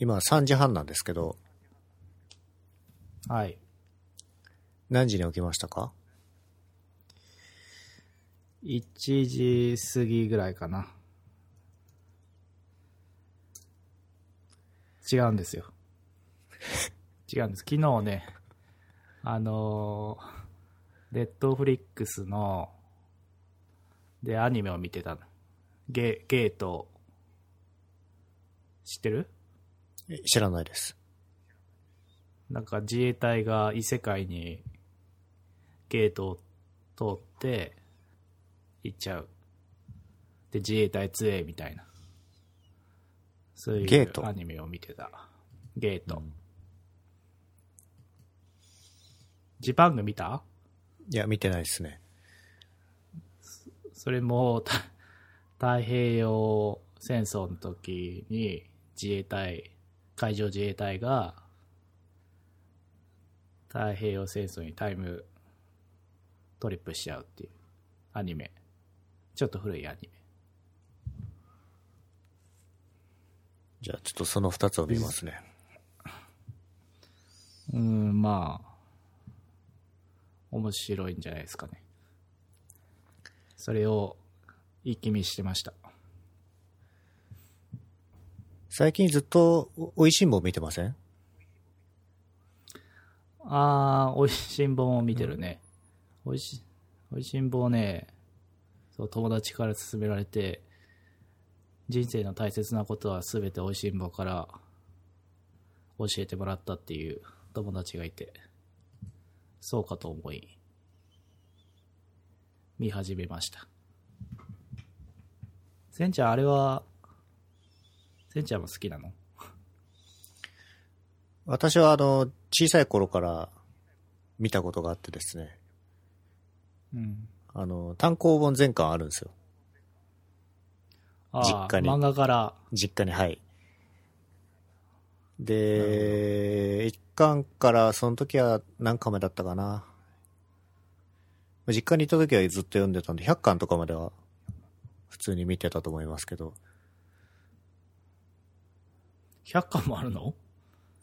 今3時半なんですけど、はい。何時に起きましたか？1時過ぎぐらいかな。違うんですよ。違うんです。昨日ね、あのー、ネットフリックスの、で、アニメを見てたの。ゲ、ゲート、知ってる？え知らないです。なんか自衛隊が異世界にゲートを通って行っちゃう。で、自衛隊強えみたいな。そういうアニメを見てた。ゲート。ジパング見た？いや、見てないですね。それもた 太平洋戦争の時に自衛隊、海上自衛隊が太平洋戦争にタイムトリップしちゃうっていうアニメ。ちょっと古いアニメ。じゃあ、ちょっとその2つを見ますね。うん、まあ、面白いんじゃないですかね。それを一気見してました。最近ずっと、おおいしんぼ見てません？あー、おいしんぼも見てるね。おいし、おいしんぼをね、そう、友達から勧められて、人生の大切なことはすべておいしんぼから教えてもらったっていう友達がいて、そうかと思い、見始めました。せんちゃん、あれは、せんちゃんも好きなの？私は、あの、小さい頃から見たことがあってですね、うん。あの、単行本全巻あるんですよ。ああ、実家に漫画から、実家に、はい。で、一巻から、その時は何巻目だったかな。実家にいた時はずっと読んでたんで、100巻とかまでは普通に見てたと思いますけど。100巻もあるの？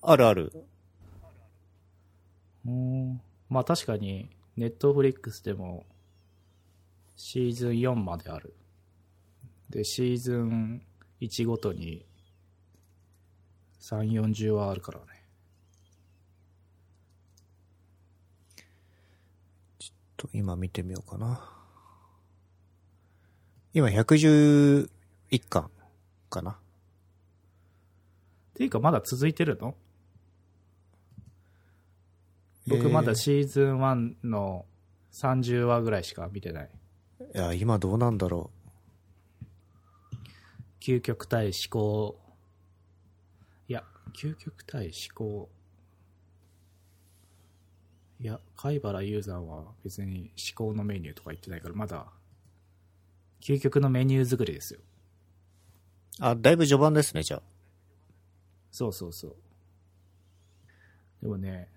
あるある。うん。まあ確かに、ネットフリックスでも、シーズン4まである。で、シーズン1ごとに、3、40はあるからね。と今見てみようかな。今111巻かな。っていうかまだ続いてるの？僕まだえシーズン1の30話ぐらいしか見てない。ーいや、今どうなんだろ究極対思考。いや、究極対思考。いや、貝原雄山は別に思考のメニューとか言ってないから、まだ、究極のメニュー作りですよ。う。あ、だいぶ序盤ですね、じゃあ。そうそうそう。でもね、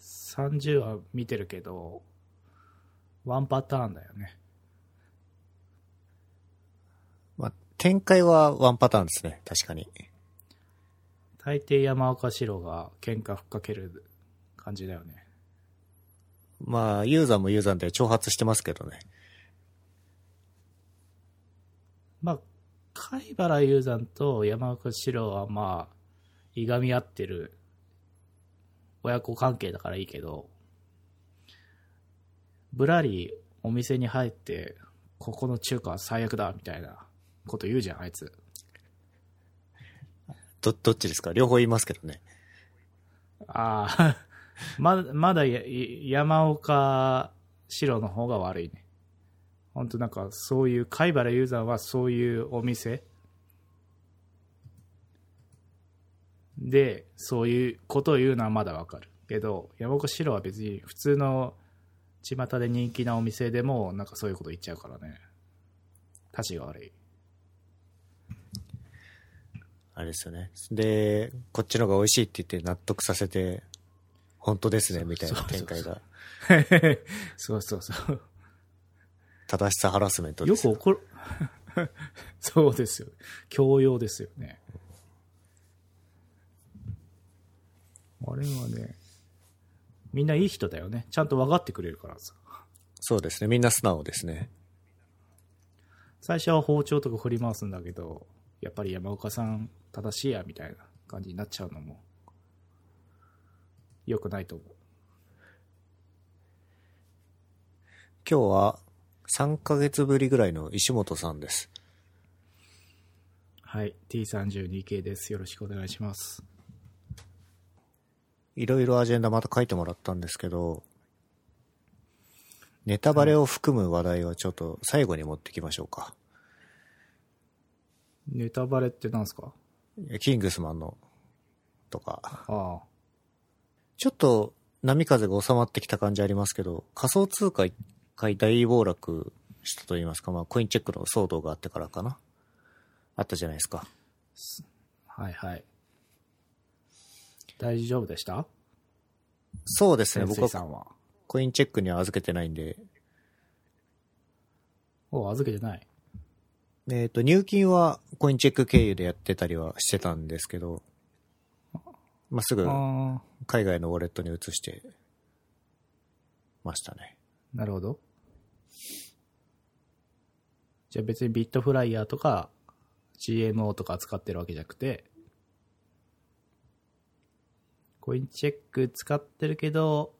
30話見てるけど、ワンパターンだよね。まあ、展開はワンパターンですね、確かに。大抵山岡四郎が喧嘩ふっかける感じだよね。まあ、ユーザーもユーザーで挑発してますけどね。まあ、貝原雄山と山岡四郎はまあ、いがみ合ってる親子関係だからいいけど、ぶらりお店に入って、ここの中華は最悪だみたいなこと言うじゃん、あいつ。ど、どっちですか？両方言いますけどね。ああ、まだ、まだや山岡四郎の方が悪いね。本当なんかそういう、貝原雄山はそういうお店で、そういうことを言うのはまだわかる。けど、山岡四郎は別に普通の巷で人気なお店でもなんかそういうこと言っちゃうからね。たちが悪い。あれですよね。で、こっちのが美味しいって言って納得させて、本当ですね、みたいな展開が。そうそうそう。正しさハラスメントですよ。よく怒る。そうですよ。教養ですよね。あれはね、みんないい人だよね。ちゃんと分かってくれるからさ。そうですね。みんな素直ですね。最初は包丁とか振り回すんだけど、やっぱり山岡さん正しいや、みたいな感じになっちゃうのも、良くないと思う。今日は3ヶ月ぶりぐらいの石本さんです。はい。T32 系です。よろしくお願いします。いろいろアジェンダまた書いてもらったんですけど、ネタバレを含む話題はちょっと最後に持ってきましょうか。ネタバレってなんすか？キングスマンのとか。ああ。ちょっと波風が収まってきた感じありますけど、仮想通貨一回大暴落したと言いますか、まあコインチェックの騒動があってからかな。あったじゃないですか。はいはい。大丈夫でした？そうですね、潜僕は水さんは。コインチェックには預けてないんで、お預けてない。えっ、と、入金はコインチェック経由でやってたりはしてたんですけど、まあ、すぐ。海外のウォレットに移してましたね。なるほど。じゃあ別にビットフライヤーとか GMO とか使ってるわけじゃなくて、コインチェック使ってるけど、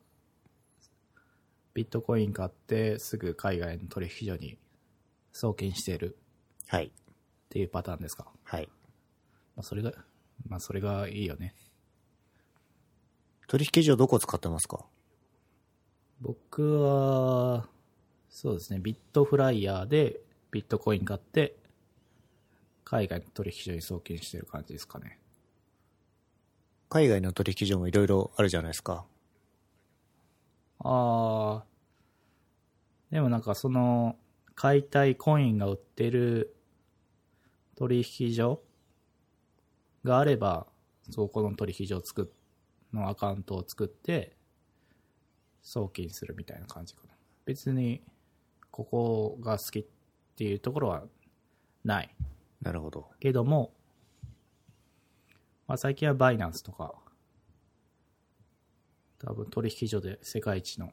ビットコイン買ってすぐ海外の取引所に送金してるはい。っていうパターンですか？はい。まあそれが、まあそれがいいよね。取引所どこ使ってますか？僕は、そうですね、ビットフライヤーでビットコイン買って、海外の取引所に送金してる感じですかね。海外の取引所もいろいろあるじゃないですか。あー、でもなんかその、買いたいコインが売ってる取引所があれば、そこの取引所を作っ、のアカウントを作って、送金するみたいな感じかな。別に、ここが好きっていうところはない。なるほど。けども、まあ、最近はバイナンスとか、多分取引所で世界一の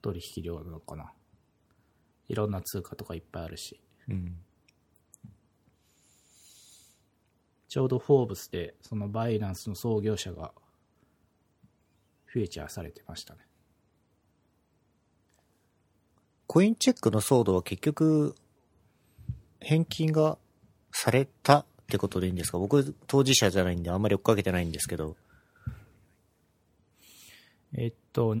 取引量なのかな。いろんな通貨とかいっぱいあるし、うん。ちょうどフォーブスでそのバイナンスの創業者がフューチャーされてましたね。コインチェックの騒動は結局、返金がされたってことでいいんですか？僕、当事者じゃないんであんまり追っかけてないんですけど。えっと、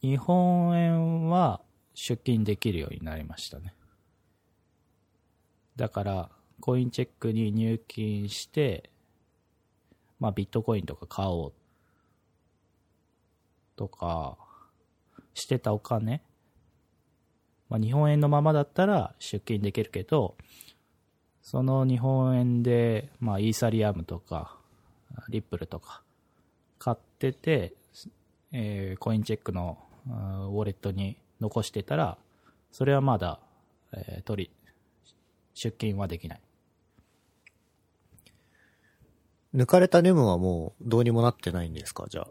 日本円は出金できるようになりましたね。だから、コインチェックに入金して、まあビットコインとか買おうとか、してたお金、まあ日本円のままだったら出金できるけど、その日本円で、まあイーサリアムとか、リップルとか、買ってて、えーコインチェックのウォレットに残してたら、それはまだ、えー取り、出金はできない。抜かれたネムはもうどうにもなってないんですか？じゃあ。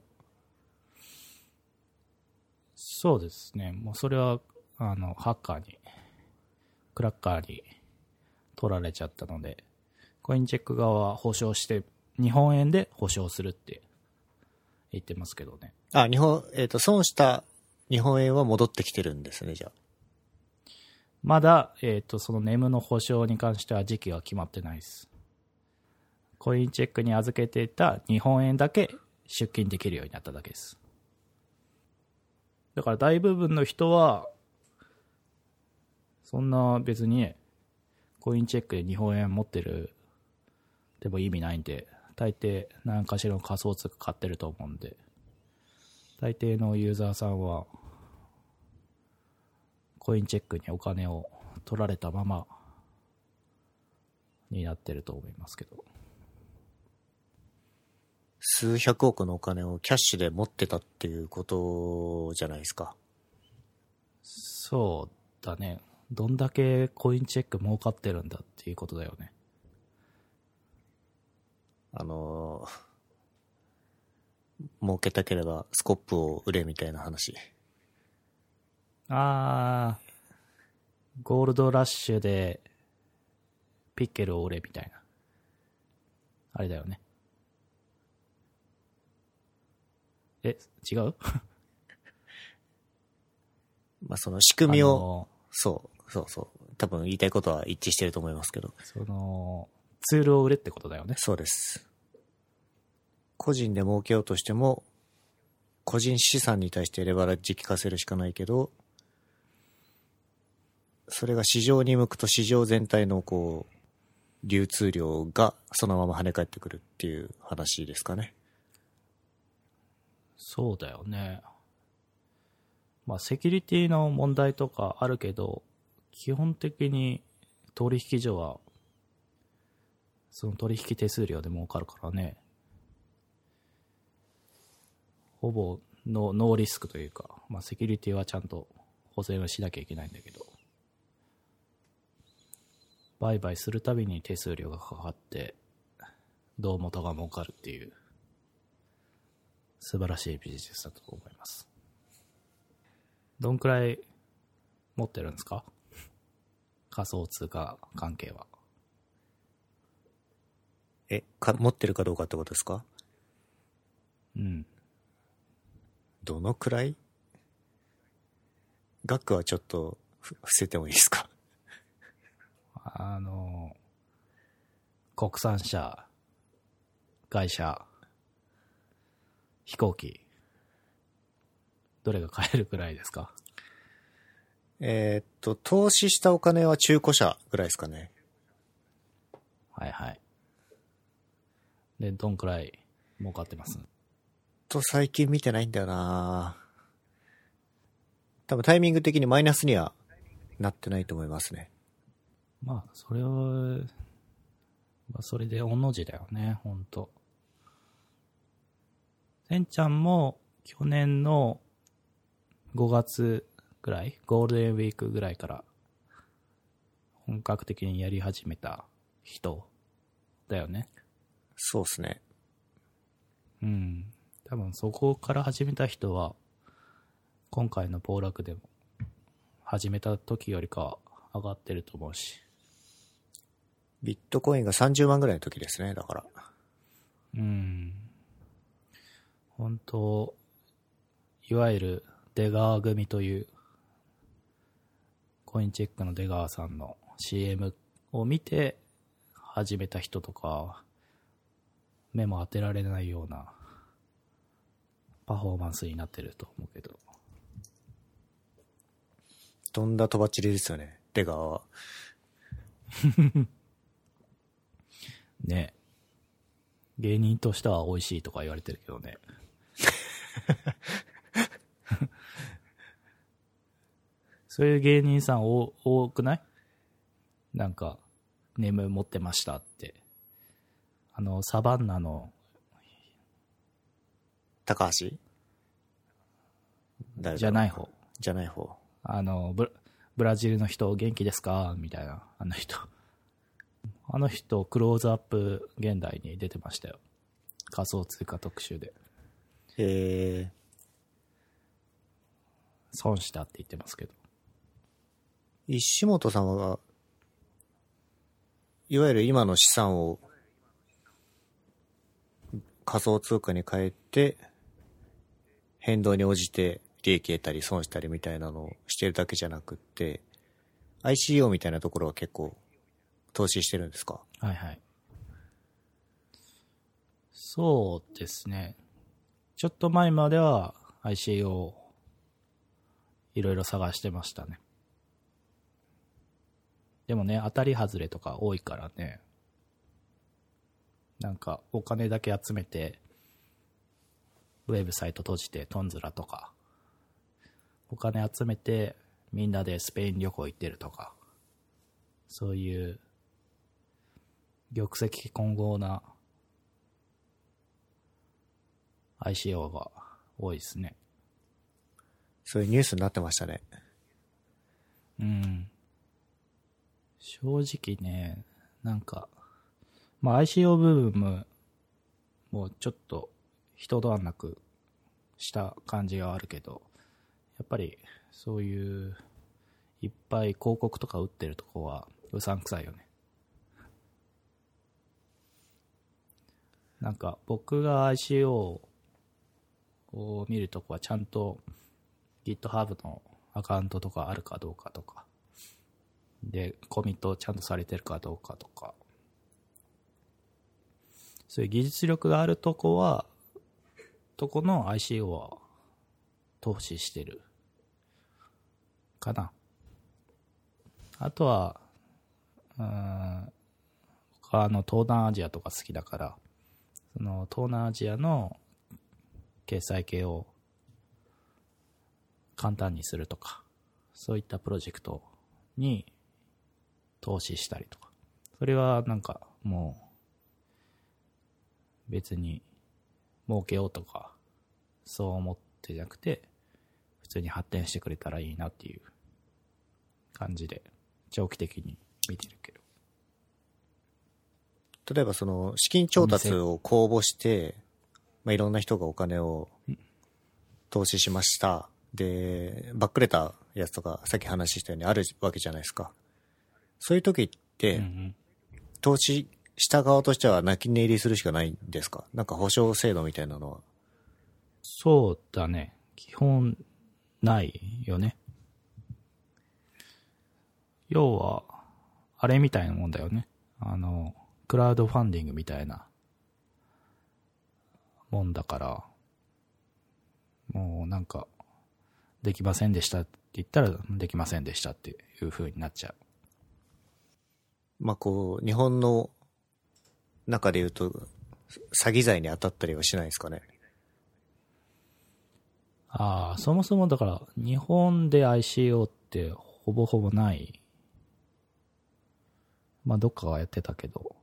そうですね。もうそれは、あの、ハッカーに、クラッカーに取られちゃったので、コインチェック側は保証して、日本円で保証するって言ってますけどね。あ、日本、えっ、と、損した日本円は戻ってきてるんですね、じゃあ。まだ、えっ、と、そのネムの保証に関しては時期が決まってないです。コインチェックに預けていた日本円だけ出金できるようになっただけです。だから大部分の人は、そんな別にね、コインチェックで日本円持ってるでも意味ないんで、大抵何かしらの仮想通貨買ってると思うんで、大抵のユーザーさんは、コインチェックにお金を取られたままになってると思いますけど。数百億のお金をキャッシュで持ってたっていうことじゃないですか。そうだね。どんだけコインチェック儲かってるんだっていうことだよね。あのー儲けたければスコップを売れみたいな話。あー、ゴールドラッシュで、ピッケルを売れみたいな。あれだよね。え、違う？まあその仕組みを、あのそう、そうそう。多分言いたいことは一致してると思いますけど。その、ツールを売れってことだよね。そうです。個人で儲けようとしても、個人資産に対してレバレッジ効かせるしかないけど、それが市場に向くと市場全体のこう、流通量がそのまま跳ね返ってくるっていう話ですかね。そうだよね。まあ、セキュリティの問題とかあるけど、基本的に取引所は、その取引手数料で儲かるからね。ほぼノノーリスクというか、まあ、セキュリティはちゃんと保全はしなきゃいけないんだけど、売買するたびに手数料がかかって、胴元が儲かるっていう、素晴らしいビジネスだと思います。どんくらい持ってるんですか？仮想通貨関係は。え、か、持ってるかどうかってことですか？うん。どのくらい？額はちょっとふ伏せてもいいですか？あの、国産車、外車、飛行機、どれが買えるくらいですか？えーっと、投資したお金は中古車ぐらいですかね。はいはい。で、どんくらい儲かってます？と最近見てないんだよな多分タイミング的にマイナスにはなってないと思いますね。まあ、それは、まあ、それで御の字だよね、ほんと。せんちゃんも去年の5月ぐらい、ゴールデンウィークぐらいから本格的にやり始めた人だよね。そうっすね。うん。多分そこから始めた人は、今回の暴落でも始めた時よりかは上がってると思うし。ビットコインが30万ぐらいの時ですね、だから。うん。本当いわゆる出川組という、コインチェックの出川さんの CM を見て始めた人とか、目も当てられないようなパフォーマンスになってると思うけど。とんだとばっちりですよね、出川は。ね芸人としては美味しいとか言われてるけどね。そういう芸人さん多多くない？なんか、ネーム持ってましたって。あの、サバンナの、高橋？じゃない方。じゃない方。あの、ブラブラジルの人元気ですか？みたいな、あの人。あの人、クローズアップ現代に出てましたよ。仮想通貨特集で。え損したって言ってますけど。石本さんは、いわゆる今の資産を仮想通貨に変えて、変動に応じて利益得たり損したりみたいなのをしてるだけじゃなくって、ICO みたいなところは結構投資してるんですか？はいはい。そうですね。ちょっと前までは ICO いろいろ探してましたね。でもね、当たり外れとか多いからね。なんかお金だけ集めて、ウェブサイト閉じてトンズラとか、お金集めてみんなでスペイン旅行行ってるとか、そういう玉石混合な ICO が多いですね。そういうニュースになってましたね。うん。正直ね、なんか、まあ ICO ブームもうちょっと一段落した感じがあるけど、やっぱりそういういっぱい広告とか打ってるとこはうさんくさいよね。なんか僕が ICO を見るとこはちゃんと GitHub のアカウントとかあるかどうかとか、で、コミットをちゃんとされてるかどうかとか、そういう技術力があるとこは、とこの ICO は投資してる。かな。あとは、うん、僕はあの東南アジアとか好きだから、その東南アジアの決済系を簡単にするとか、そういったプロジェクトに投資したりとか。それはなんかもう別に儲けようとか、そう思ってじゃなくて、普通に発展してくれたらいいなっていう感じで、長期的に見てるけど。例えばその資金調達を公募して、まあ、いろんな人がお金を投資しました。で、バックレたやつとか、さっき話したようにあるわけじゃないですか。そういう時って、投資した側としては泣き寝入りするしかないんですか？なんか保証制度みたいなのは。そうだね。基本、ないよね。要は、あれみたいなもんだよね。あの、クラウドファンディングみたいなもんだから、もうなんか、できませんでしたって言ったら、できませんでしたっていう風になっちゃう。まあこう、日本の中で言うと、詐欺罪に当たったりはしないですかね？ああ、そもそもだから、日本で ICO ってほぼほぼない。まあ、どっかがやってたけど、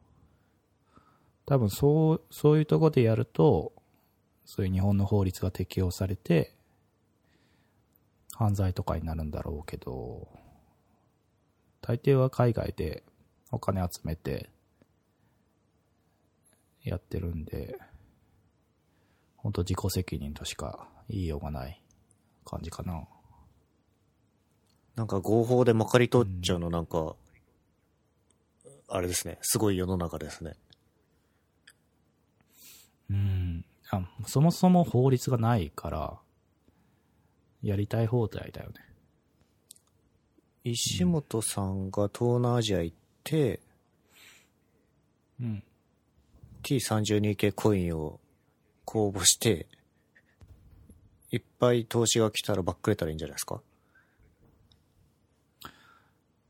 多分そう、そういうとこでやると、そういう日本の法律が適用されて、犯罪とかになるんだろうけど、大抵は海外でお金集めてやってるんで、本当自己責任としか言いようがない感じかな。なんか合法でまかり通っちゃうのなんか、うん、あれですね、すごい世の中ですね。うん。あそもそも法律がないから、やりたい放題だよね。石本さんが東南アジア行って、うん。T32 系コインを公募して、いっぱい投資が来たらバックれたらいいんじゃないですか？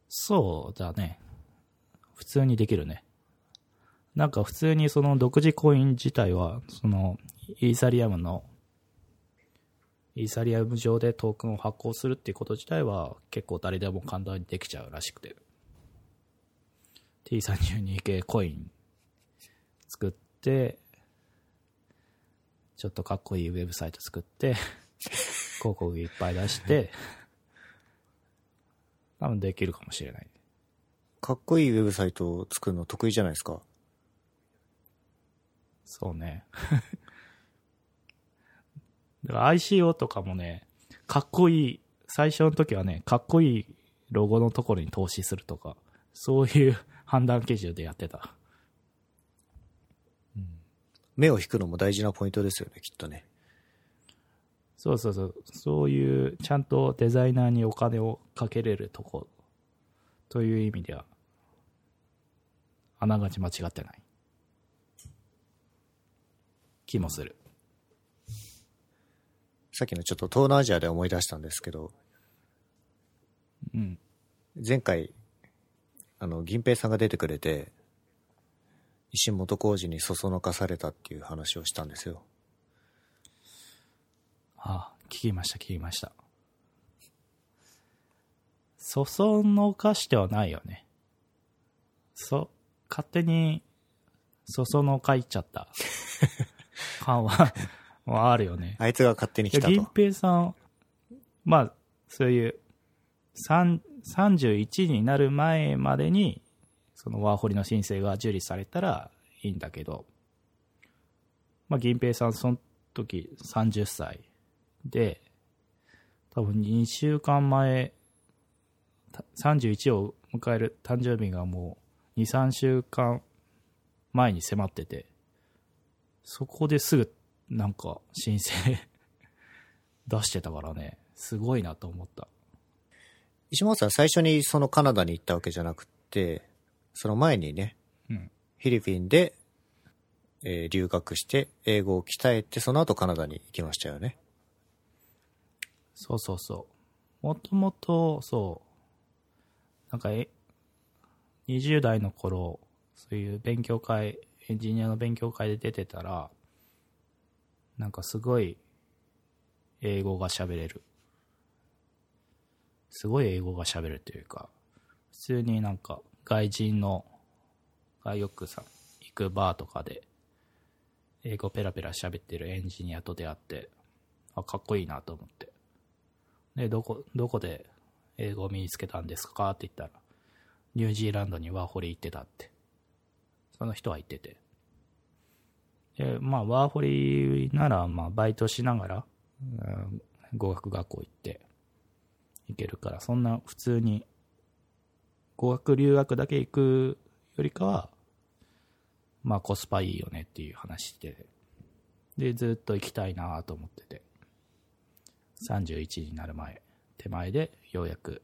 そうだね。普通にできるね。なんか普通にその独自コイン自体は、そのイーサリアムのイーサリアム上でトークンを発行するっていうこと自体は結構誰でも簡単にできちゃうらしくて。T32 系コイン作って、ちょっとかっこいいウェブサイト作って、広告いっぱい出して、多分できるかもしれない。かっこいいウェブサイトを作るの得意じゃないですか？そうね。だから ICO とかもね、かっこいい、最初の時はね、かっこいいロゴのところに投資するとか、そういう判断基準でやってた。うん、目を引くのも大事なポイントですよね、きっとね。そうそうそう。そういう、ちゃんとデザイナーにお金をかけれるとこ、という意味では、あながち間違ってない。気もする。さっきのちょっと東南アジアで思い出したんですけど、うん。前回、あの、銀平さんが出てくれて、石本浩二にそそのかされたっていう話をしたんですよ。ああ、聞きました、聞きました。そそのかしてはないよね。そ、勝手に、そそのかいちゃった 感ははあるよね。あいつが勝手に来たと。銀平さん、まあ、そういう、31になる前までに、そのワーホリの申請が受理されたらいいんだけど、まあ、銀平さん、その時30歳で、多分2週間前、31を迎える誕生日がもう2、3週間前に迫ってて、そこですぐなんか申請 出してたからね、すごいなと思った。石本さん最初にそのカナダに行ったわけじゃなくて、その前にね、うん。フィリピンで、えー留学して、英語を鍛えて、その後カナダに行きましたよね。そうそうそう。もともと、そう、なんかえ、20代の頃、そういう勉強会、エンジニアの勉強会で出てたら、なんかすごい英語が喋れる。すごい英語が喋るというか、普通になんか外人のがよくさ、行くバーとかで、英語ペラペラ喋ってるエンジニアと出会って、あ、かっこいいなと思って。で、どこ、どこで英語を身につけたんですかって言ったら、ニュージーランドにワーホリ行ってたって。その人は言ってて。で、まあ、ワーホリなら、まあ、バイトしながら、うん語学学校行って、行けるから、そんな普通に、語学留学だけ行くよりかは、まあ、コスパいいよねっていう話で、で、ずっと行きたいなと思ってて。31になる前、手前でようやく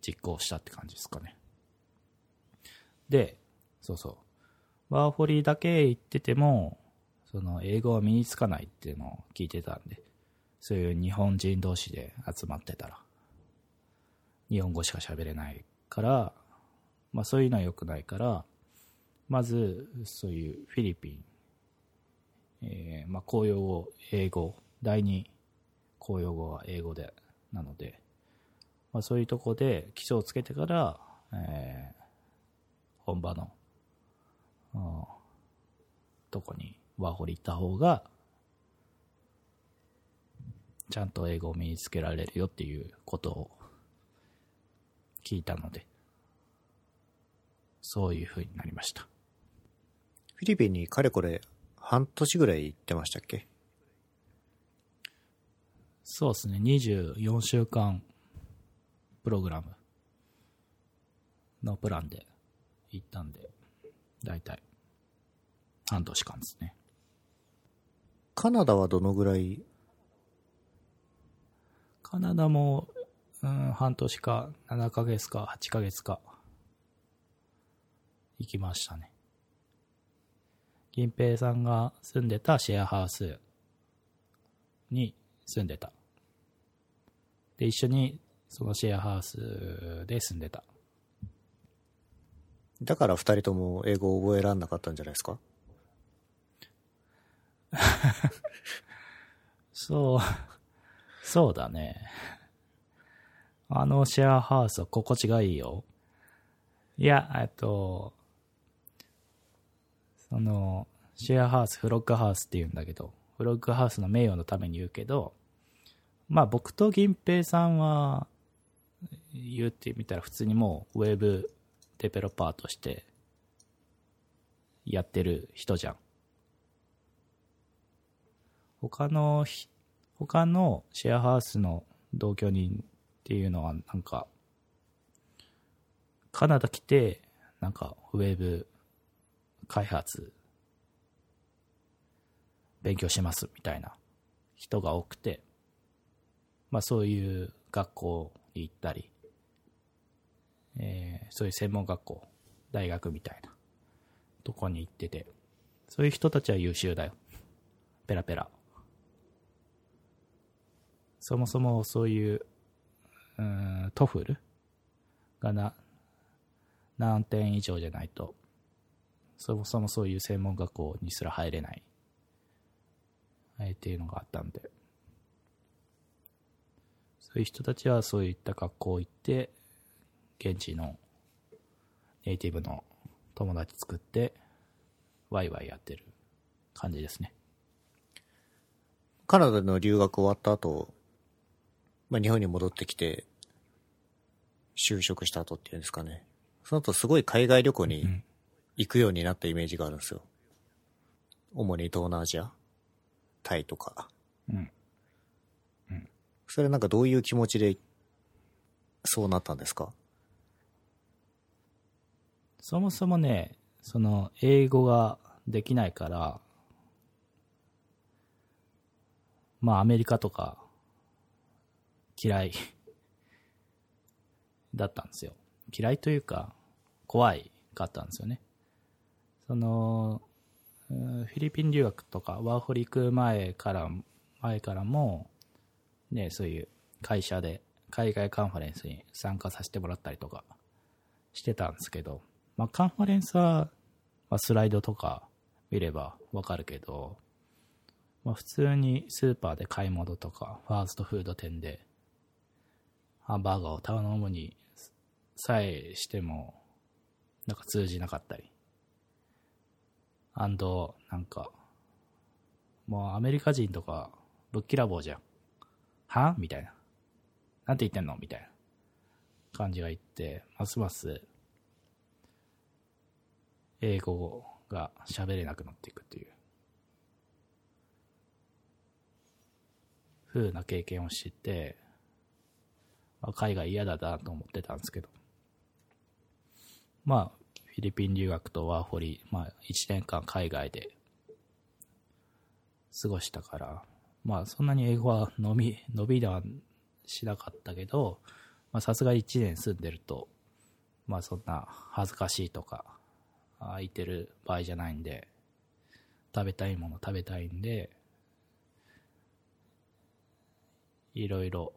実行したって感じですかね。で、そうそう。ワーホリだけ行ってても、その英語は身につかないっていうのを聞いてたんで、そういう日本人同士で集まってたら、日本語しか喋れないから、まあそういうのは良くないから、まず、そういうフィリピン、えーまあ公用語、英語、第二公用語は英語で、なので、まあ、そういうとこで基礎をつけてから、えー本場の、うんとこにワーホリ行った方が、ちゃんと英語を身につけられるよっていうことを聞いたので、そういう風になりました。フィリピンにかれこれ半年ぐらい行ってましたっけ？そうですね、24週間プログラムのプランで行ったんで、だいたい半年間ですね。カナダはどのぐらい？カナダも、うん、半年か7ヶ月か8ヶ月か行きましたね。銀平さんが住んでたシェアハウスに住んでた。で、一緒にそのシェアハウスで住んでた。だから二人とも英語を覚えらんなかったんじゃないですか？そう、そうだね。あのシェアハウスは心地がいいよ。いや、えっと、その、シェアハウス、フロッグハウスって言うんだけど、フロッグハウスの名誉のために言うけど、まあ僕と銀平さんは、言ってみたら普通にもうウェブデベロッパーとしてやってる人じゃん。他の、他のシェアハウスの同居人っていうのはなんか、カナダ来て、なんかウェブ開発勉強しますみたいな人が多くて、まあそういう学校に行ったり、えーそういう専門学校、大学みたいなとこに行ってて、そういう人たちは優秀だよ。ペラペラ。そもそもそういう、うん、 TOEFL がな、何点以上じゃないと、そもそもそういう専門学校にすら入れない、えーっていうのがあったんで、そういう人たちはそういった学校行って、現地のネイティブの友達作って、ワイワイやってる感じですね。カナダの留学終わった後、まあ、日本に戻ってきて、就職した後っていうんですかね。その後すごい海外旅行に行くようになったイメージがあるんですよ。主に東南アジア。タイとか。うん。それなんかどういう気持ちでそうなったんですか？そもそもね、その、英語ができないから、まあ、アメリカとか、嫌いだったんですよ。嫌いというか、怖いかったんですよね。その、フィリピン留学とか、ワーホリ行く前から、前からも、ね、そういう会社で海外カンファレンスに参加させてもらったりとかしてたんですけど、まあ、カンファレンスは、まあ、スライドとか見ればわかるけど、まあ、普通にスーパーで買い物とか、ファーストフード店で、ハンバーガーを頼むにさえしても、なんか通じなかったり。アンド、なんか、もうアメリカ人とか、ぶっきらぼうじゃん。は？みたいな。なんて言ってんの？みたいな感じが言って、ますます、英語が喋れなくなっていくっていう、風な経験をして、まあ、海外嫌だなと思ってたんですけど、まあ、フィリピン留学とワーホリ、まあ、1年間海外で過ごしたから、まあ、そんなに英語は伸び、伸びはしなかったけど、まあ、さすが1年住んでると、まあ、そんな恥ずかしいとか、あ言ってる場合じゃないんで、食べたいもの食べたいんで、いろいろ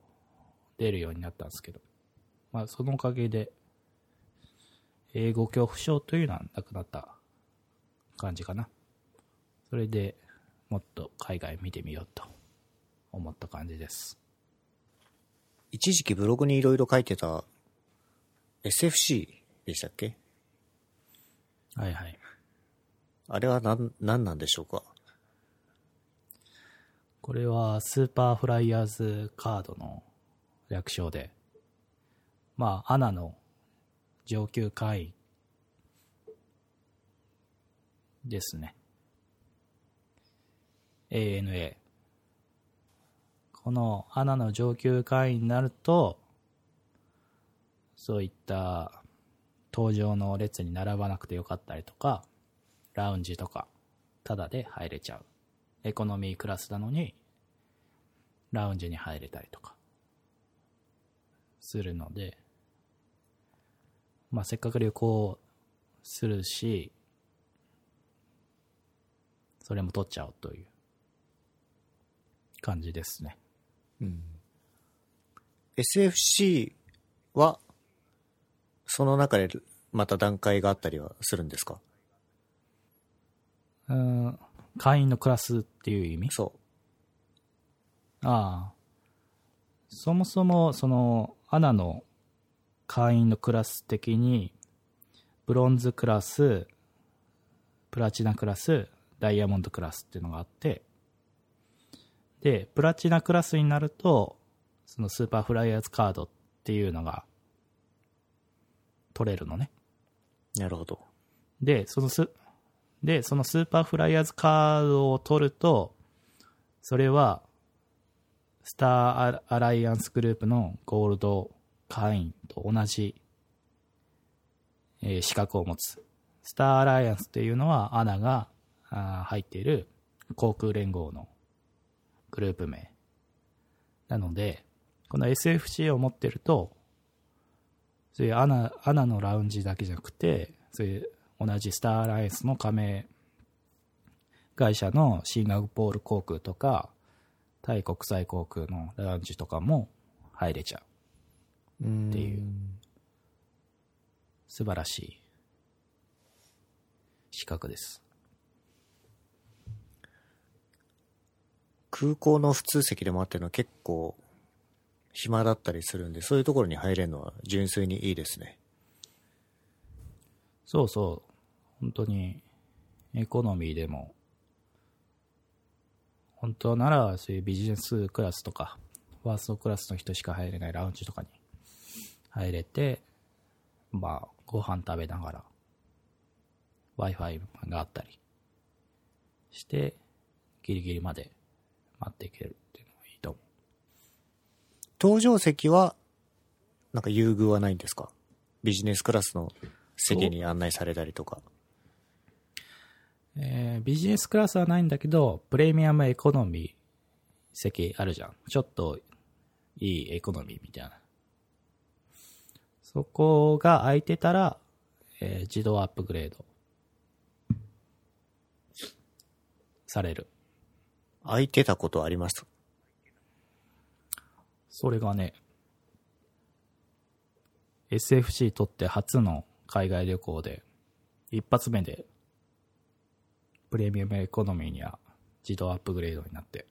出るようになったんですけど、まあ、そのおかげで、英語恐怖症というのはなくなった感じかな。それでもっと海外見てみようと思った感じです。一時期ブログにいろいろ書いてた SFC でしたっけ？はいはい。あれは何、何なんでしょうか？これはスーパーフライヤーズカードの略称で、まあ、 ANA の上級会員ですね。ANA。このアナの上級会員になると、そういった登場の列に並ばなくてよかったりとか、ラウンジとか、タダで入れちゃう。エコノミークラスなのに、ラウンジに入れたりとか、するので、まあ、せっかく旅行するし、それも取っちゃおうという感じですね。SFC は、その中でまた段階があったりはするんですか？うーん、会員のクラスっていう意味？そああ。そもそも、その、 ANA の会員のクラス的に、ブロンズクラス、プラチナクラス、ダイヤモンドクラスっていうのがあって、で、プラチナクラスになると、そのスーパーフライヤーズカードっていうのが取れるのね。う。なるほど。で、そのス、で、そのスーパーフライヤーズカードを取ると、それは、スターアライアンスグループのゴールド会員と同じ、え資格を持つ。スターアライアンスっていうのは、アナが入っている航空連合のグループ名。なので、この SFC を持ってると、そういうアナアナのラウンジだけじゃなくて、そういう同じスターアライアンスの加盟会社のシンガポール航空とか、タイ国際航空のラウンジとかも入れちゃう。うんっていう素晴らしい資格です。空港の普通席でもあってるのは結構暇だったりするんで、そういうところに入れるのは純粋にいいですね。そうそう。本当に、エコノミーでも、本当なら、そういうビジネスクラスとか、ファーストクラスの人しか入れないラウンジとかに入れて、まあ、ご飯食べながら、Wi-Fi があったりして、ギリギリまで待っていけるっていうのがいいと思う。搭乗席は、なんか優遇はないんですか？ビジネスクラスの席に案内されたりとか。えービジネスクラスはないんだけど、プレミアムエコノミー席あるじゃん。ちょっといいエコノミーみたいな。そこが空いてたら、えー自動アップグレードされる。空いてたことあります？それがね、SFC 取って初の海外旅行で、一発目で、プレミアムエコノミーには自動アップグレードになって、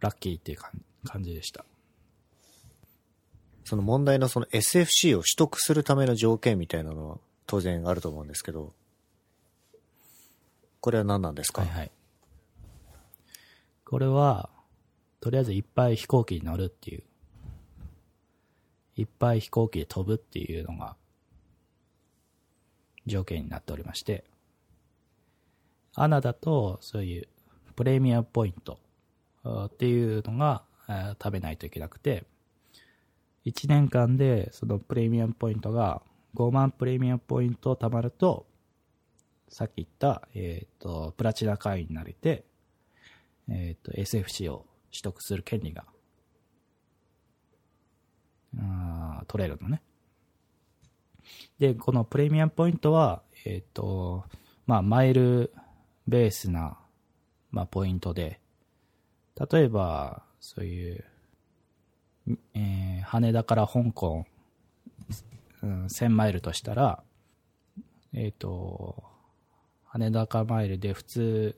ラッキーっていう感感じでした。その問題のその SFC を取得するための条件みたいなのは当然あると思うんですけど、これは何なんですか、はいはい。これは、とりあえずいっぱい飛行機に乗るっていう、いっぱい飛行機で飛ぶっていうのが、条件になっておりまして、アナだと、そういうプレミアムポイントっていうのが、食べないといけなくて、1年間でそのプレミアムポイントが5万プレミアムポイント貯まると、さっき言った、えっ、と、プラチナ会員になれて、えっ、と、SFC を取得する権利が、あ取れるのね。で、このプレミアムポイントは、えっ、と、まあ、マイルベースな、まあ、ポイントで、例えば、そういう、えー羽田から香港、うん、1000マイルとしたら、えっ、と、羽田かマイルで普通、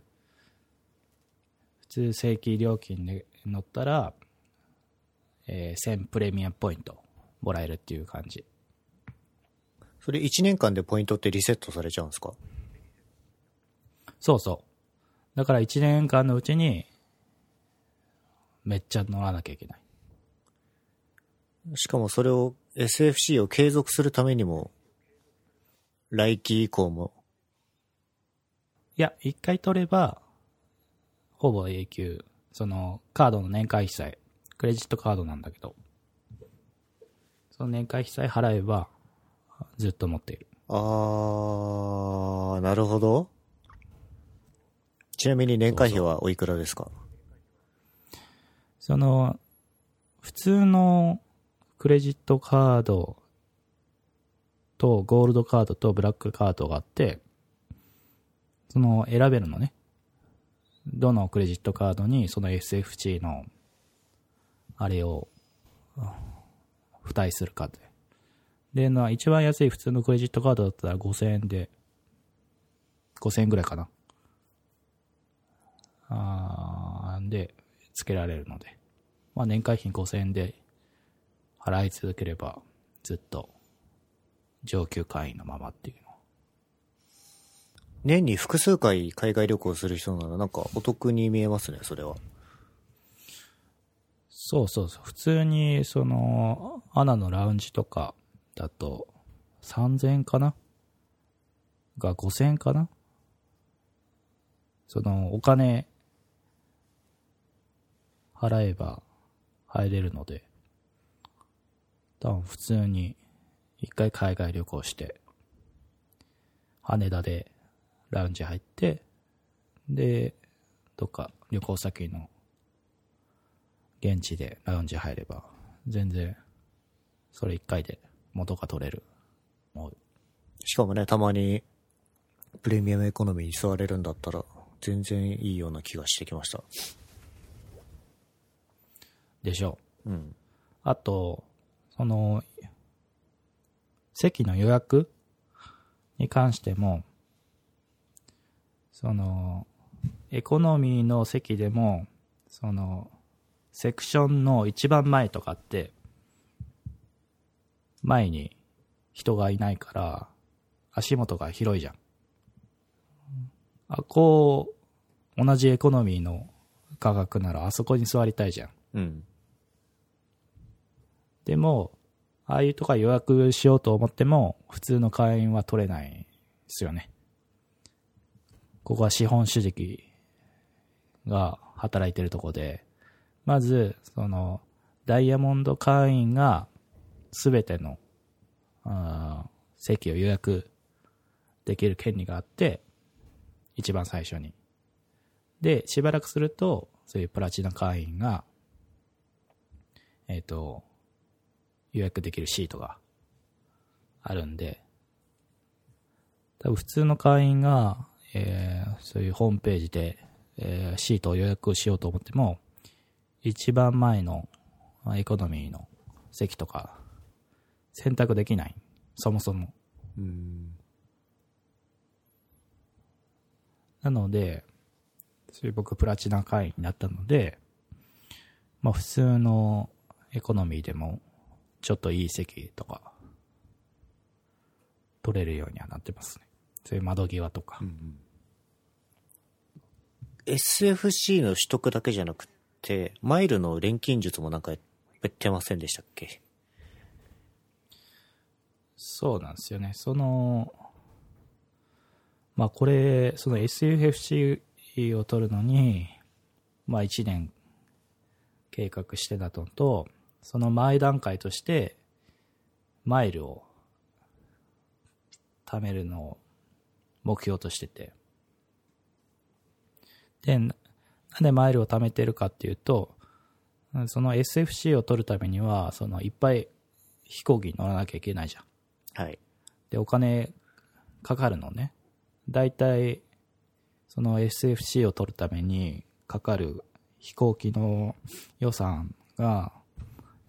普通正規料金で乗ったら、えー1000プレミアムポイントもらえるっていう感じ。それ1年間でポイントってリセットされちゃうんですか？そうそう。だから1年間のうちに、めっちゃ乗らなきゃいけない。しかもそれを SFC を継続するためにも、来期以降も、いや、一回取れば、ほぼ永久。その、カードの年会費さえ、クレジットカードなんだけど、その年会費さえ払えば、ずっと持っている。あー、なるほど。ちなみに年会費はおいくらですか？その、普通のクレジットカードとゴールドカードとブラックカードがあって、その選べるのね。どのクレジットカードにその SFC のあれを付帯するかで。で、な一番安い普通のクレジットカードだったら5000円で、5000円ぐらいかな。あーで、付けられるので。まあ年会費5000円で払い続ければ、ずっと上級会員のままっていうの。年に複数回海外旅行する人ならなんかお得に見えますね、それは。そうそうそう。普通に、その、アナのラウンジとかだと、3000円かな？が5000円かな？その、お金、払えば入れるので、多分普通に、一回海外旅行して、羽田でラウンジ入って、で、どっか旅行先の現地でラウンジ入れば、全然、それ一回で元が取れる。もう、しかもね、たまにプレミアムエコノミーに座れるんだったら全然いいような気がしてきました。でしょう。うん。あと、その、席の予約に関しても、その、エコノミーの席でも、その、セクションの一番前とかって、前に人がいないから、足元が広いじゃん。あ、こう、同じエコノミーの価格ならあそこに座りたいじゃん。うん。でも、ああいうとか予約しようと思っても、普通の会員は取れないですよね。ここは資本主義が働いてるとこで、まず、その、ダイヤモンド会員が、すべての、あー席を予約できる権利があって、一番最初に。で、しばらくすると、そういうプラチナ会員が、えっ、と、予約できるシートがあるんで、多分普通の会員が、えーそういうホームページで、えーシートを予約しようと思っても、一番前のエコノミーの席とか選択できない。そもそも。なので、そういう僕プラチナ会員になったので、まあ普通のエコノミーでもちょっといい席とか取れるようにはなってますね。そういう窓際とか。SFC の取得だけじゃなくて、マイルの錬金術もなんかやってませんでしたっけ？そうなんですよね。その、まあこれ、その SFC を取るのに、まあ1年計画してたのと、その前段階として、マイルを貯めるのを目標としてて。で、ななんでマイルを貯めてるかっていうと、その SFC を取るためには、そのいっぱい飛行機に乗らなきゃいけないじゃん。はい。で、お金かかるのね。だいたい、その SFC を取るためにかかる飛行機の予算が、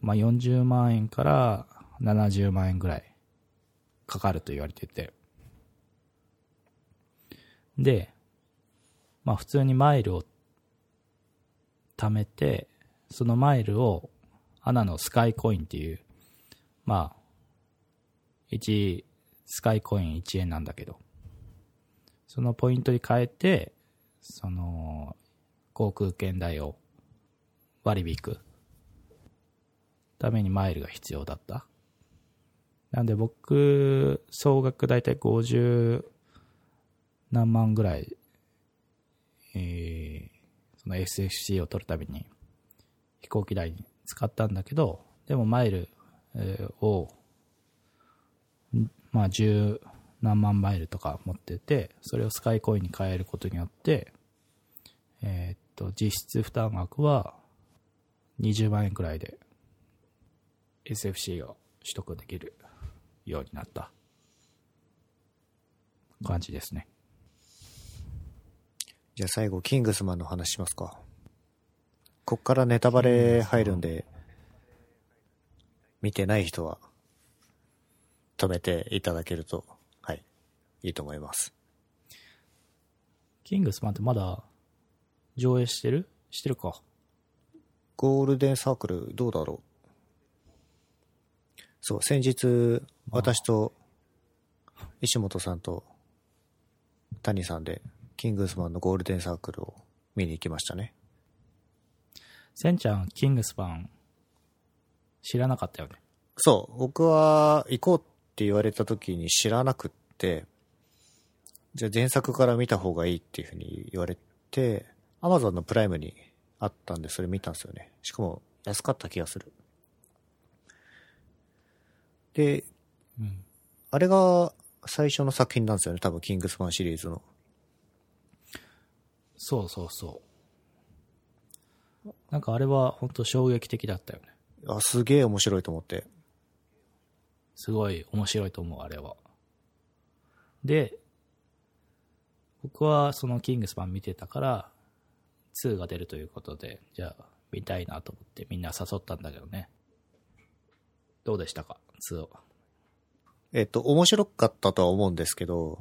まあ、40万円から70万円ぐらいかかると言われてて。で、まあ普通にマイルを貯めて、そのマイルをアナのスカイコインっていう、まあ、1スカイコイン1円なんだけど、そのポイントに変えて、その、航空券代を割り引くためにマイルが必要だった。なんで僕、総額だいたい50何万ぐらい、えーその SFC を取るために飛行機代に使ったんだけど、でもマイル、えーをまあ、十何万マイルとか持ってて、それをスカイコインに変えることによって、えーっと、実質負担額は20万円くらいで SFC を取得できるようになった感じですね。じゃあ最後、キングスマンの話しますか。こっからネタバレ入るんで、見てない人は、止めていただけると、はい、いいと思います。キングスマンってまだ上映してる？してるか。ゴールデンサークル、どうだろう？そう、先日、私と、石本さんと、谷さんで、キングスマンのゴールデンサークルを見に行きましたね。せんちゃん、キングスマン知らなかったよね。そう、僕は行こうって言われた時に知らなくって、じゃあ前作から見た方がいいっていうふうに言われて、アマゾンのプライムにあったんでそれ見たんですよね。しかも安かった気がする。で、うん。あれが最初の作品なんですよね、多分キングスマンシリーズの。そうそうそう。なんかあれは本当衝撃的だったよね。あ、すげえ面白いと思って。すごい面白いと思う、あれは。で、僕はそのキングスマン見てたから、2が出るということで、じゃあ見たいなと思ってみんな誘ったんだけどね。どうでしたか？?2 は。えっと、面白かったとは思うんですけど、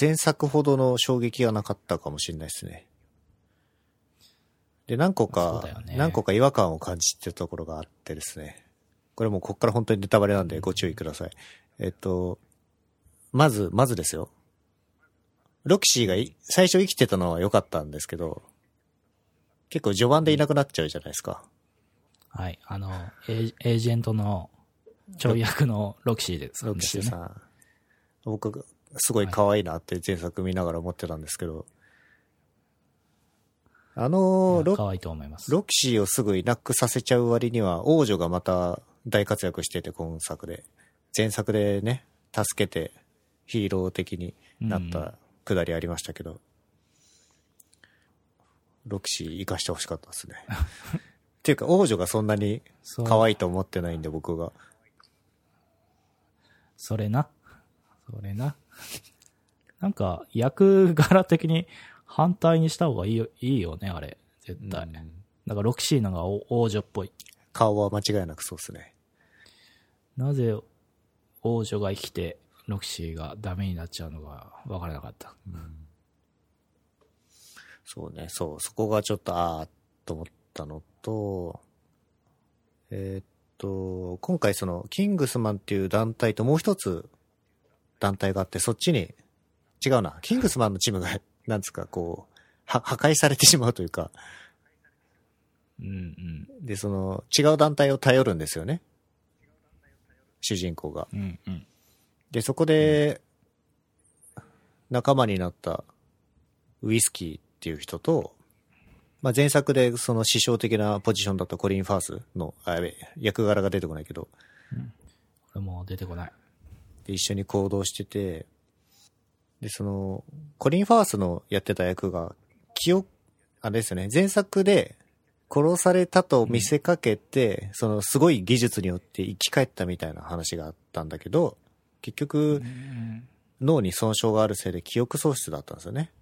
前作ほどの衝撃がなかったかもしれないですね。で、何個かね何個か違和感を感じてるところがあってですね。これもうこっから本当にネタバレなんでご注意ください。えっと、まず、まずですよ。ロキシーがい最初生きてたのは良かったんですけど、結構序盤でいなくなっちゃうじゃないですか。はい。あの、エージェントのちょい役のロキシーですロキシーさん。僕、すごい可愛いなって前作見ながら思ってたんですけど、あのロ可愛いと思います。ロキシーをすぐいなくさせちゃう割には、王女がまた大活躍してて、今作で。前作でね、助けてヒーロー的になったくだりありましたけど、ロキシー生かしてほしかったですね。っていうか、王女がそんなに可愛いと思ってないんで、僕が。それな。それな。なんか、役柄的に反対にした方がいいよいいよね、あれ。絶対。うんだから、ロキシーナがお王女っぽい。顔は間違いなくそうですね。なぜ王女が生きて、ロキシーがダメになっちゃうのが分からなかった。そうね、そう、そこがちょっと、あーっと思ったのと、えーっと、今回その、キングスマンっていう団体ともう一つ団体があって、そっちに、違うな、キングスマンのチームが、なんですか、こう、は破壊されてしまうというか、うんうん。で、その、違う団体を頼るんですよね。主人公が。うんうん。で、そこで、仲間になったウイスキーっていう人と、まあ、前作でその師匠的なポジションだったコリン・ファースの、あ、やべえ、役柄が出てこないけど、これもう出てこない。で一緒に行動してて、で、その、コリン・ファースのやってた役が、記憶、あれですよね、前作で殺されたと見せかけて、そのすごい技術によって生き返ったみたいな話があったんだけど、結局、うん脳に損傷があるせいで記憶喪失だったんですよね。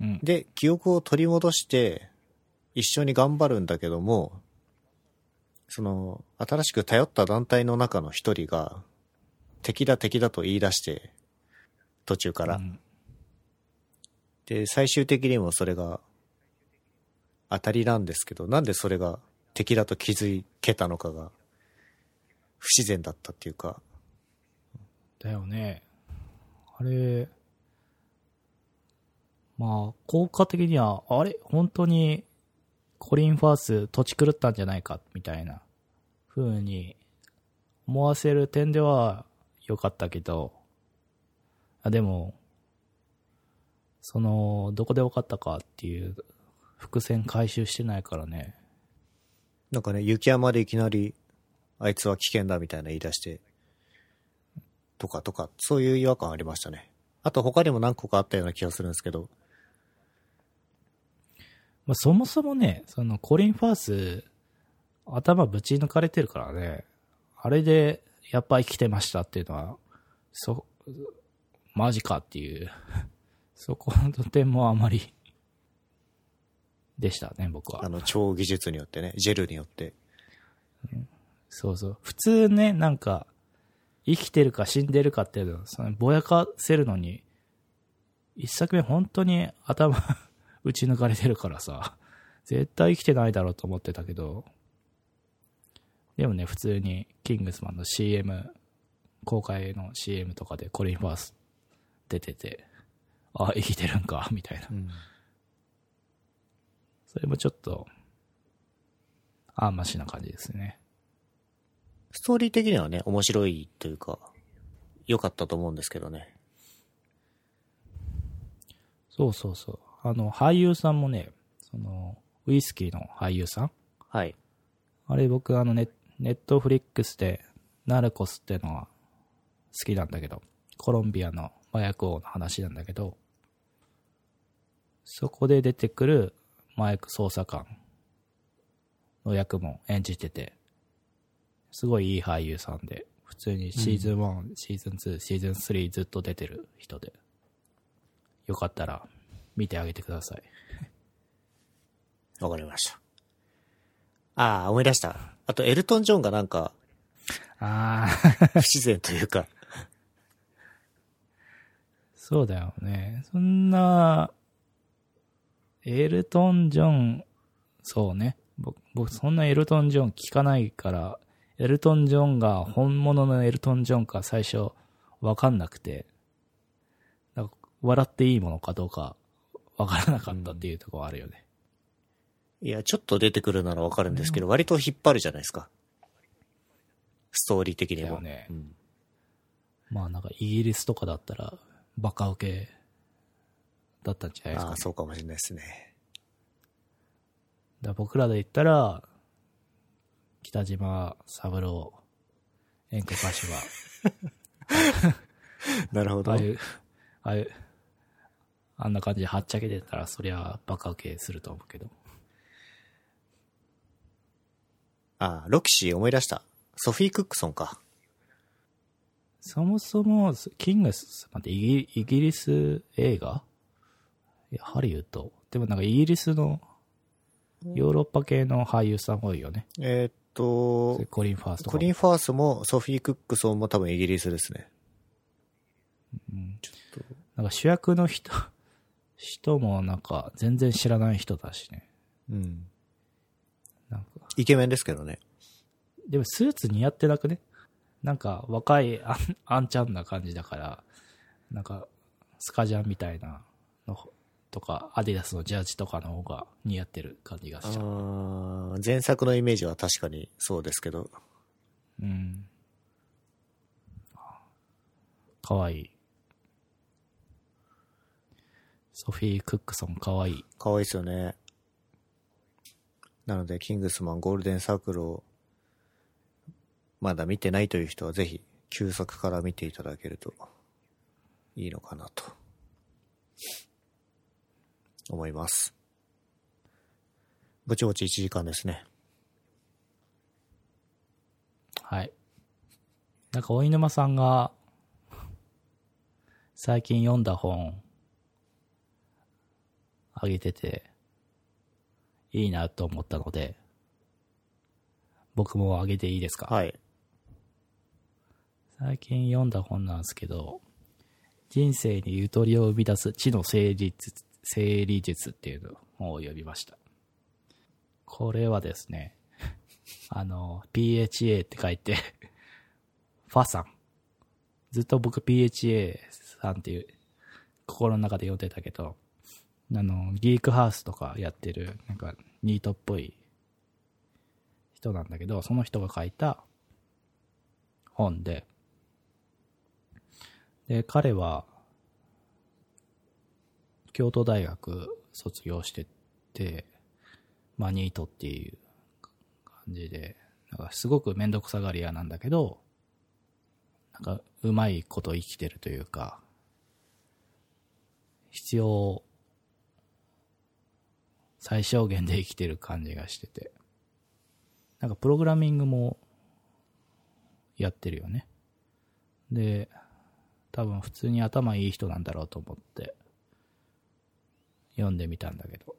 うん。で、記憶を取り戻して、一緒に頑張るんだけども、その、新しく頼った団体の中の一人が、敵だ敵だと言い出して、途中から。うんで、最終的にもそれが、当たりなんですけど、なんでそれが敵だと気づけたのかが、不自然だったっていうか、だよね。あれ、まあ、効果的には、あれ？本当に、コリン・ファース、土地狂ったんじゃないか、みたいな、風に、思わせる点では、良かったけど、あ、でも、その、どこで分かったかっていう、伏線回収してないからね。なんかね、雪山でいきなり、あいつは危険だみたいな言い出して、とかとか、そういう違和感ありましたね。あと他にも何個かあったような気がするんですけど、まあ、そもそもね、そのコリン・ファース、頭ぶち抜かれてるからね、あれで、やっぱ生きてましたっていうのは、そ、マジかっていう、そこの点もあまり、でしたね、僕はあ。の、超技術によってね、ジェルによって。そうそう。普通ね、なんか、生きてるか死んでるかっていうの、そのぼやかせるのに、一作目本当に頭打ち抜かれてるからさ、絶対生きてないだろうと思ってたけど、でもね、普通に、キングスマンの CM、公開の CM とかでコリン・ファース出てて、あ、生きてるんか、みたいな。それもちょっと、あんましな感じですね。ストーリー的にはね、面白いというか、良かったと思うんですけどね。そうそうそう。あの、俳優さんもね、その、ウイスキーの俳優さんはい。あれ僕あのネ、ネットフリックスで、ナルコスってのは好きなんだけど、コロンビアの麻薬王の話なんだけど、そこで出てくる麻薬捜査官の役も演じてて、すごいいい俳優さんで、普通にシーズン1、シーズン2、シーズン3ずっと出てる人で、よかったら見てあげてください。わかりました。ああ、思い出した。あと、エルトン・ジョンがなんか、ああ、不自然というか、そうだよね。そんな、エルトン・ジョン、そうね。僕、僕そんなエルトン・ジョン聞かないから、エルトン・ジョンが本物のエルトン・ジョンか最初わかんなくて、なんか笑っていいものかどうかわからなかったっていうところはあるよね。いや、ちょっと出てくるならわかるんですけど、割と引っ張るじゃないですか。ストーリー的にも。だよねうんまあなんかイギリスとかだったらバカ受けだったんじゃないですか、ああ、ね。そうかもしれないですね。だ僕らで言ったら、北島三郎演歌歌手は、なるほどああ。いう、ああいう、あんな感じではっちゃけてたら、そりゃバカ受けすると思うけど。ああ、ロキシー思い出した。ソフィー・クックソンか。そもそも、キングス、待って、イギイギリス映画？いや、ハリウッド。でもなんかイギリスの、ヨーロッパ系の俳優さん多いよね。えーっと、コリン・ファーストコリン・ファースもソフィー・クックソンも多分イギリスですね。なんか主役の人、人もなんか全然知らない人だしね。うん。なんか、イケメンですけどね。でもスーツ似合ってなくね？なんか若いあん、あんちゃんな感じだから、なんか、スカジャンみたいなのとか、アディダスのジャージとかの方が似合ってる感じがしちゃう。前作のイメージは確かにそうですけど。うん。かわいい。ソフィー・クックソンかわいい。可愛いですよね。なので、キングスマンゴールデンサークルを、まだ見てないという人はぜひ、旧作から見ていただけると、いいのかなと、思います。ぼちぼち1時間ですね。はい。なんか、大沼さんが、最近読んだ本、あげてて、いいなと思ったので、僕もあげていいですか？はい。最近読んだ本なんですけど、人生にゆとりを生み出す知の整理術、整理術っていうの本を読みました。これはですね、あの、PHA って書いて、ファさん。ずっと僕 PHA さんっていう心の中で読んでたけど、あの、ギークハウスとかやってる、なんか、ニートっぽい人なんだけど、その人が書いた本で、で、彼は、京都大学卒業してて、まあ、ニートっていう感じで、なんかすごくめんどくさがり屋なんだけど、なんかうまいこと生きてるというか、必要最小限で生きてる感じがしてて。なんかプログラミングもやってるよね。で、多分普通に頭いい人なんだろうと思って読んでみたんだけど、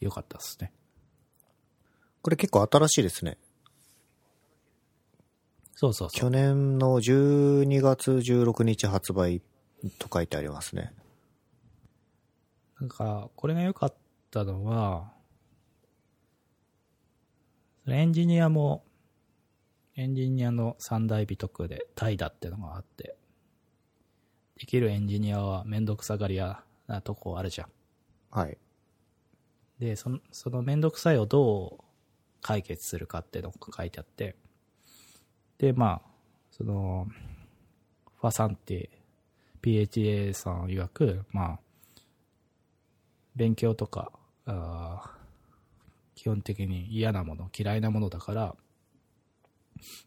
よかったっすね。これ結構新しいですね。そうそうそう。去年の12月16日発売と書いてありますね。なんか、これが良かったのは、エンジニアも、エンジニアの三大美徳で怠惰ってのがあって、できるエンジニアはめんどくさがり屋なとこあるじゃん。はい。で、その、そのめんどくさいをどう解決するかっていうのが書いてあって、で、まあ、その、ファさんって、PHA さん曰く、まあ、勉強とか、あ基本的に嫌なもの、嫌いなものだから、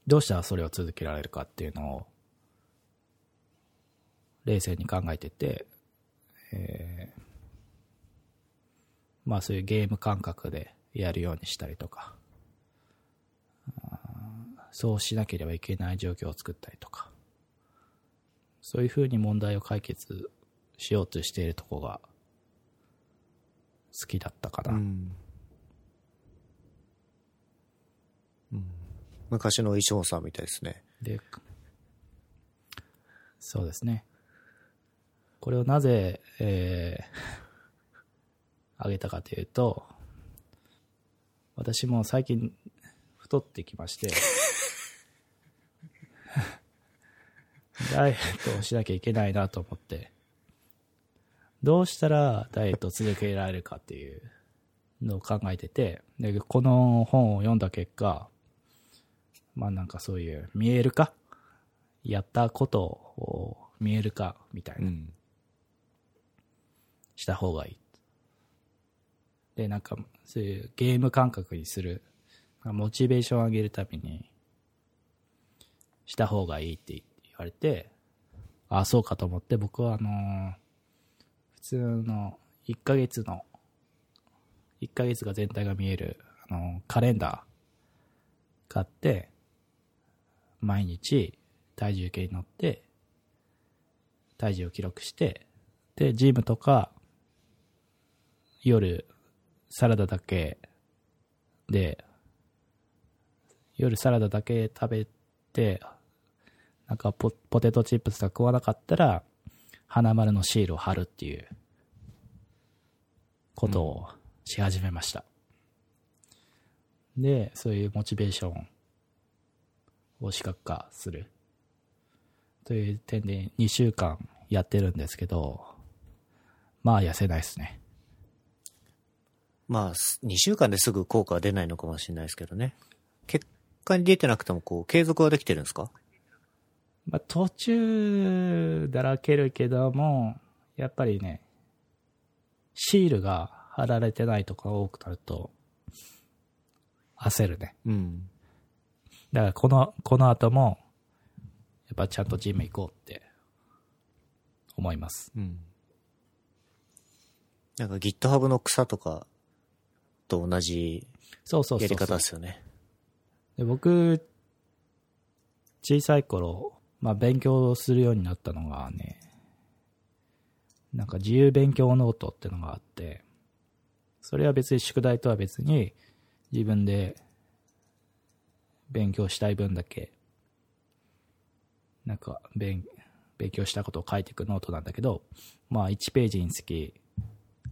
どうしたらそれを続けられるかっていうのを、冷静に考えてて、えーまあそういうゲーム感覚でやるようにしたりとか、そうしなければいけない状況を作ったりとか、そういうふうに問題を解決しようとしているとこが好きだったかな。うん。昔の衣装さんみたいですね。で、そうですね。これをなぜ、えー、あげたかというと、私も最近太ってきまして、ダイエットをしなきゃいけないなと思って、どうしたらダイエットを続けられるかっていうのを考えてて、で、この本を読んだ結果、まあなんかそういう見える化やったことを見える化みたいな。ん。した方がいい。で、なんか、そういうゲーム感覚にする、モチベーションを上げるために、した方がいいって言われて、あ、そうかと思って、僕はあのー普通の1ヶ月の、1ヶ月が全体が見える、あのカレンダー買って、毎日体重計に乗って、体重を記録して、で、ジムとか、夜、サラダだけで、夜サラダだけ食べて、なんかポポテトチップスとか食わなかったら、花丸のシールを貼るっていう、ことをし始めました。で、そういうモチベーションを視覚化する。という点で2週間やってるんですけど、まあ痩せないですね。まあ、2週間ですぐ効果は出ないのかもしれないですけどね。結果に出てなくても、こう、継続はできてるんですか？まあ途中だらけるけども、やっぱりね、シールが貼られてないとか多くなると、焦るね。うん。だからこの、この後も、やっぱちゃんとジム行こうって、思います。うん。なんか GitHub の草とかと同じそうそう。やり方ですよね。で僕、小さい頃、まあ勉強するようになったのがね、なんか自由勉強ノートってのがあって、それは別に宿題とは別に自分で勉強したい分だけ、なんか勉勉強したことを書いていくノートなんだけど、まあ1ページにつき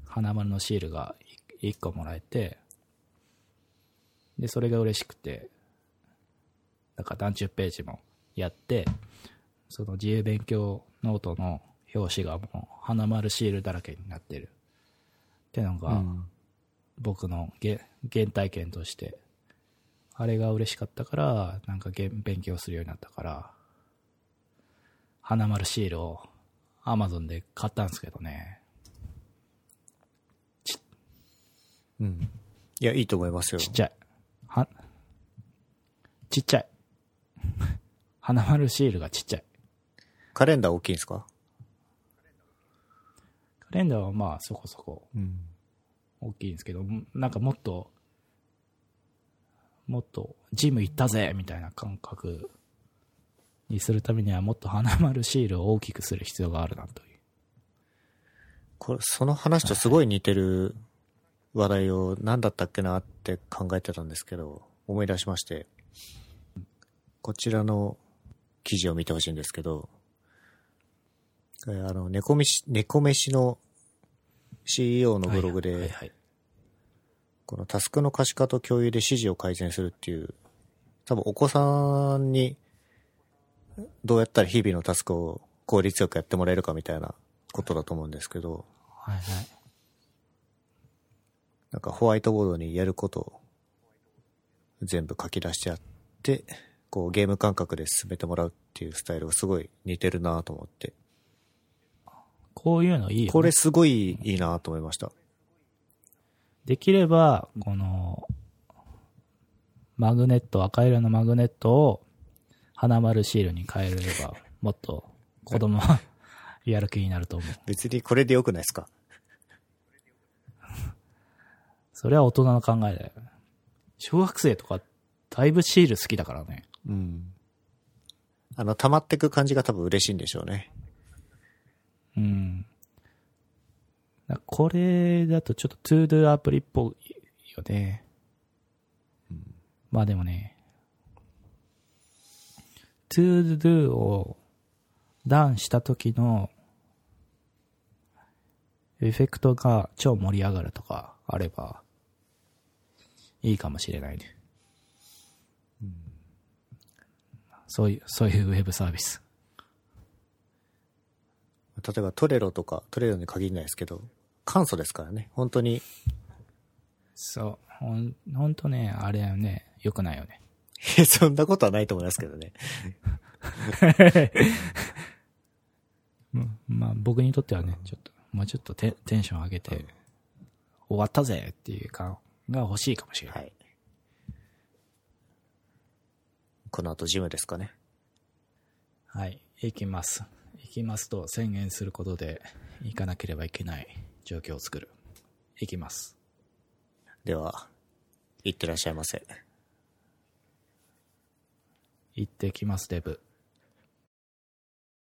花丸のシールが1個もらえて、で、それが嬉しくて、なんか何十ページもやって、その自由勉強ノートの表紙がもう花丸シールだらけになってる。ってのが、うん。僕のげ原体験として、あれが嬉しかったから、なんかげ勉強するようになったから、花丸シールを Amazon で買ったんですけどね。うん。いや、いいと思いますよ。ちっちゃい。は、ちっちゃい。花丸シールがちっちゃい。カレンダー大きいんですか？カレンダーはまあそこそこうん。大きいんですけど、なんかもっと、もっとジム行ったぜみたいな感覚にするためにはもっと花丸シールを大きくする必要があるなという。これ、その話とすごい似てる話題を何だったっけなって考えてたんですけど、思い出しまして、こちらの記事を見てほしいんですけど、えーあの、猫飯、猫飯の CEO のブログで、はいはいはいこのタスクの可視化と共有で指示を改善するっていう、多分お子さんにどうやったら日々のタスクを効率よくやってもらえるかみたいなことだと思うんですけど、はいはい。なんかホワイトボードにやることを全部書き出してやって、こうゲーム感覚で進めてもらうっていうスタイルがすごい似てるなと思って。こういうのいいよ、ね。これすごいいいなと思いました。できれば、この、マグネット、赤色のマグネットを花丸シールに変えれば、もっと子供は やる気になると思う。別にこれでよくないですか？それは大人の考えだよ。小学生とか、だいぶシール好きだからね。うん。あの、溜まってく感じが多分嬉しいんでしょうね。うん。だこれだとちょっと ToDo アプリっぽいよね。まあでもね、ToDo をダウンした時のエフェクトが超盛り上がるとかあればいいかもしれないね。そういう、そういうウェブサービス。例えばトレロとか、トレロに限らないですけど、簡素ですからね。本当に、そう。ほん、ほんとね、あれはね、良くないよね。そんなことはないと思いますけどね。うんまあ僕にとってはね、ちょっともうちょっとテテンション上げて、終わったぜっていう感が欲しいかもしれない。はい。この後ジムですかね。はい。行きます。行きますと宣言することで、行かなければいけない状況を作る。行きます。では、いってらっしゃいませ。行ってきます、デブ。